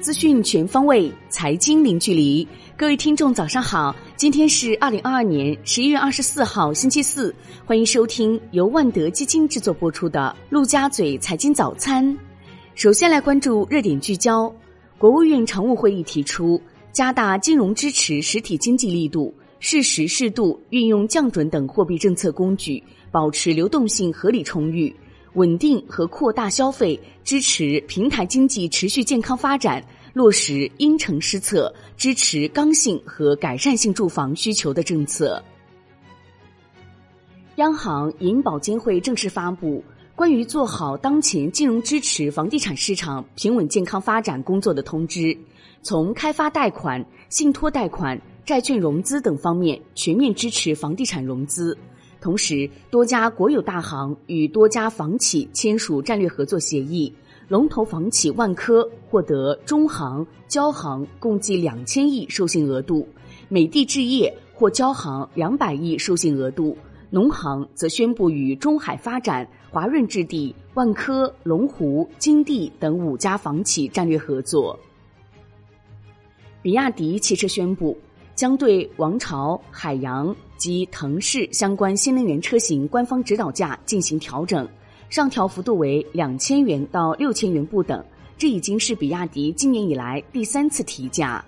资讯全方位，财经零距离。各位听众，早上好！今天是二零二二年十一月二十四号，星期四。欢迎收听由万德基金制作播出的《陆家嘴财经早餐》。首先来关注热点聚焦。国务院常务会议提出，加大金融支持实体经济力度，适时适度运用降准等货币政策工具，保持流动性合理充裕。稳定和扩大消费，支持平台经济持续健康发展，落实因城施策，支持刚性和改善性住房需求的政策。央行银保监会正式发布关于做好当前金融支持房地产市场平稳健康发展工作的通知，从开发贷款、信托贷款、债券融资等方面全面支持房地产融资。同时，多家国有大行与多家房企签署战略合作协议，龙头房企万科获得中行、交行共计两千亿授信额度，美的置业获交行两百亿授信额度，农行则宣布与中海发展、华润置地、万科、龙湖、金地等五家房企战略合作。比亚迪汽车宣布。将对王朝、海洋及腾势相关新能源车型官方指导价进行调整，上调幅度为两千元到六千元不等。这已经是比亚迪今年以来第三次提价。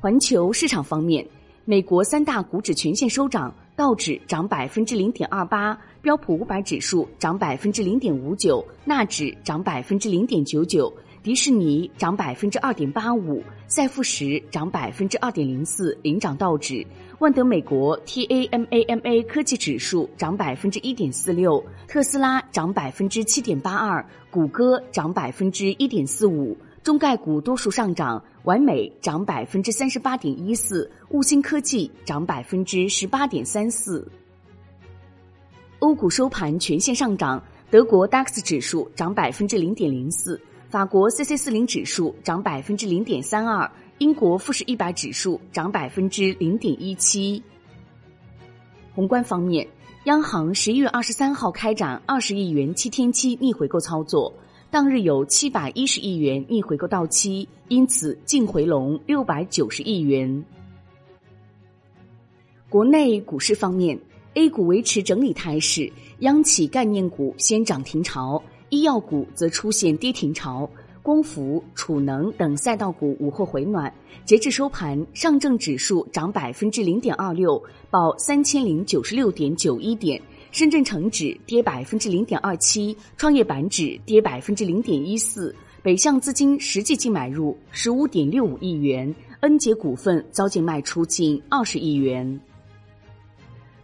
环球市场方面，美国三大股指全线收涨，道指涨百分之零点二八，标普五百指数涨百分之零点五九，纳指涨百分之零点九九。迪士尼涨百分之二点八五，赛富时涨百分之二点零四，领涨道指。万德美国 TAMAMA 科技指数涨百分之一点四六，特斯拉涨百分之七点八二，谷歌涨百分之一点四五。中概股多数上涨，完美涨百分之三十八点一四，悟星科技涨百分之十八点三四。欧股收盘全线上涨，德国 DAX 指数涨百分之零点零四。法国 C C 四零指数涨百分之零点三二，英国富时一百指数涨百分之零点一七。宏观方面，央行十一月二十三号开展二十亿元七天期逆回购操作，当日有七百一十亿元逆回购到期，因此净回笼六百九十亿元。国内股市方面，A 股维持整理态势，央企概念股先涨停潮。医药股则出现跌停潮，光伏、储能等赛道股午后回暖。截至收盘，上证指数涨百分之零点二六，报三千零九十六点九一点；深圳成指跌百分之零点二七，创业板指跌百分之零点一四。北向资金实际净买入十五点六五亿元，恩捷股份遭净卖出近二十亿元。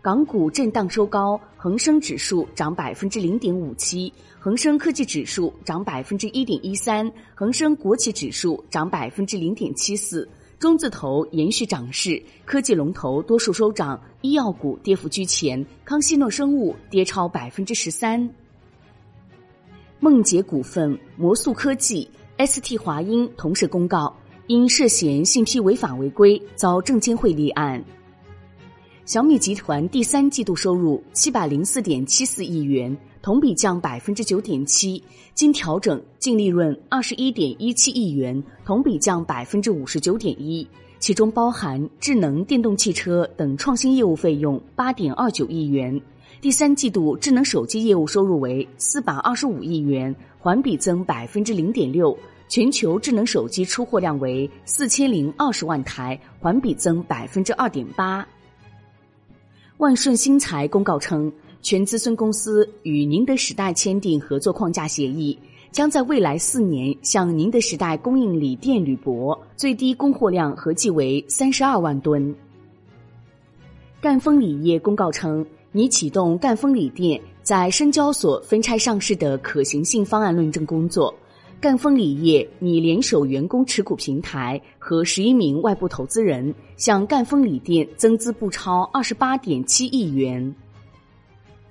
港股震荡收高，恒生指数涨百分之零点五七，恒生科技指数涨百分之一点一三，恒生国企指数涨百分之零点七四。中字头延续涨势，科技龙头多数收涨，医药股跌幅居前，康希诺生物跌超百分之十三。梦洁股份、魔素科技、ST 华英同时公告，因涉嫌信息违法违规，遭证监会立案。小米集团第三季度收入七百零四点七四亿元，同比降百分之九点七，经调整净利润二十一点一七亿元，同比降百分之五十九点一，其中包含智能电动汽车等创新业务费用八点二九亿元。第三季度智能手机业务收入为四百二十五亿元，环比增百分之零点六，全球智能手机出货量为四千零二十万台，环比增百分之二点八。万顺新材公告称，全资孙公司与宁德时代签订合作框架协议，将在未来四年向宁德时代供应锂电铝箔，最低供货量合计为三十二万吨。赣锋锂业公告称，拟启动赣锋锂电在深交所分拆上市的可行性方案论证工作。赣锋锂业拟联手员工持股平台和十一名外部投资人，向赣锋锂电增资不超二十八点七亿元。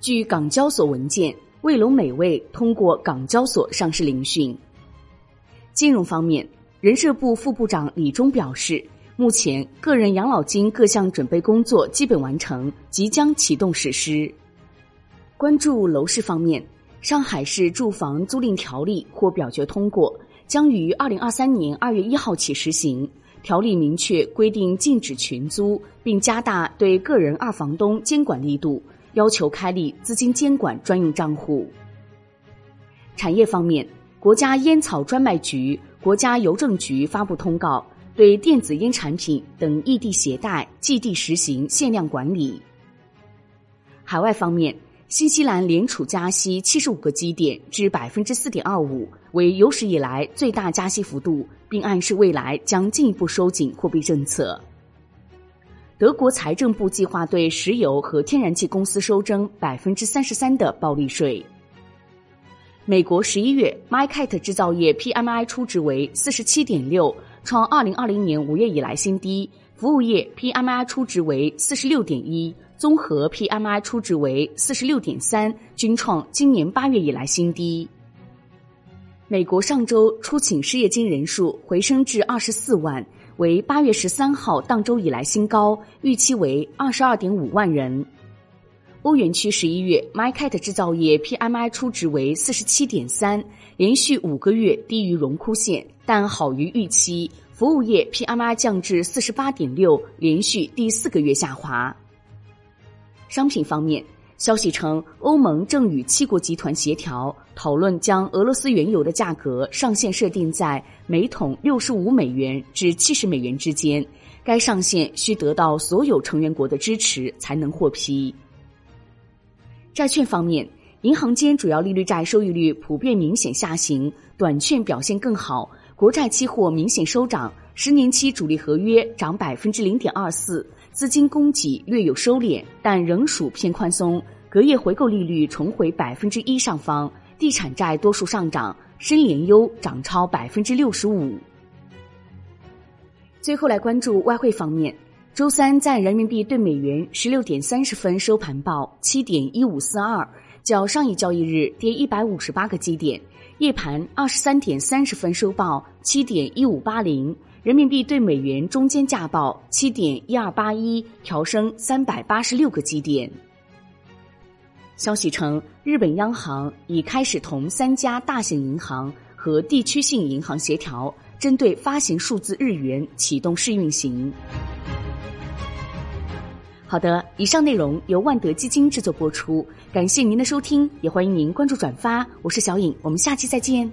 据港交所文件，卫龙美味通过港交所上市聆讯。金融方面，人社部副部长李忠表示，目前个人养老金各项准备工作基本完成，即将启动实施。关注楼市方面。上海市住房租赁条例获表决通过，将于二零二三年二月一号起实行。条例明确规定禁止群租，并加大对个人二房东监管力度，要求开立资金监管专用账户。产业方面，国家烟草专卖局、国家邮政局发布通告，对电子烟产品等异地携带寄递实行限量管理。海外方面。新西兰联储加息七十五个基点至百分之四点二五，为有史以来最大加息幅度，并暗示未来将进一步收紧货币政策。德国财政部计划对石油和天然气公司收征百分之三十三的暴利税。美国十一月 m y k a t 制造业 PMI 初值为四十七点六，创二零二零年五月以来新低；服务业 PMI 初值为四十六点一。综合 PMI 初值为四十六点三，均创今年八月以来新低。美国上周初请失业金人数回升至二十四万，为八月十三号当周以来新高，预期为二十二点五万人。欧元区十一月 m y k a t 制造业 PMI 初值为四十七点三，连续五个月低于荣枯线，但好于预期。服务业 PMI 降至四十八点六，连续第四个月下滑。商品方面，消息称，欧盟正与七国集团协调讨论，将俄罗斯原油的价格上限设定在每桶六十五美元至七十美元之间，该上限需得到所有成员国的支持才能获批。债券方面，银行间主要利率债收益率普遍明显下行，短券表现更好，国债期货明显收涨，十年期主力合约涨百分之零点二四。资金供给略有收敛，但仍属偏宽松。隔夜回购利率重回百分之一上方，地产债多数上涨，深联优涨超百分之六十五。最后来关注外汇方面，周三在人民币对美元十六点三十分收盘报七点一五四二，较上一交易日跌一百五十八个基点。夜盘二十三点三十分收报七点一五八零。人民币对美元中间价报七点一二八一，调升三百八十六个基点。消息称，日本央行已开始同三家大型银行和地区性银行协调，针对发行数字日元启动试运行。好的，以上内容由万德基金制作播出，感谢您的收听，也欢迎您关注转发。我是小颖，我们下期再见。